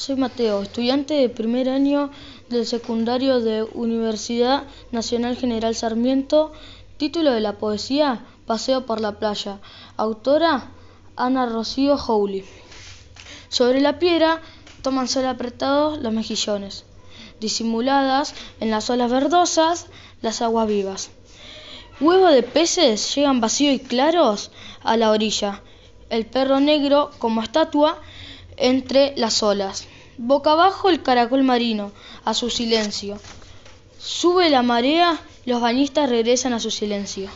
soy Mateo, estudiante de primer año del secundario de Universidad Nacional General Sarmiento. Título de la poesía, Paseo por la playa. Autora, Ana Rocío Howley. Sobre la piedra toman sol apretados los mejillones, disimuladas en las olas verdosas las aguas vivas. Huevo de peces llegan vacíos y claros a la orilla. El perro negro, como estatua, entre las olas. Boca abajo el caracol marino, a su silencio. Sube la marea, los bañistas regresan a su silencio.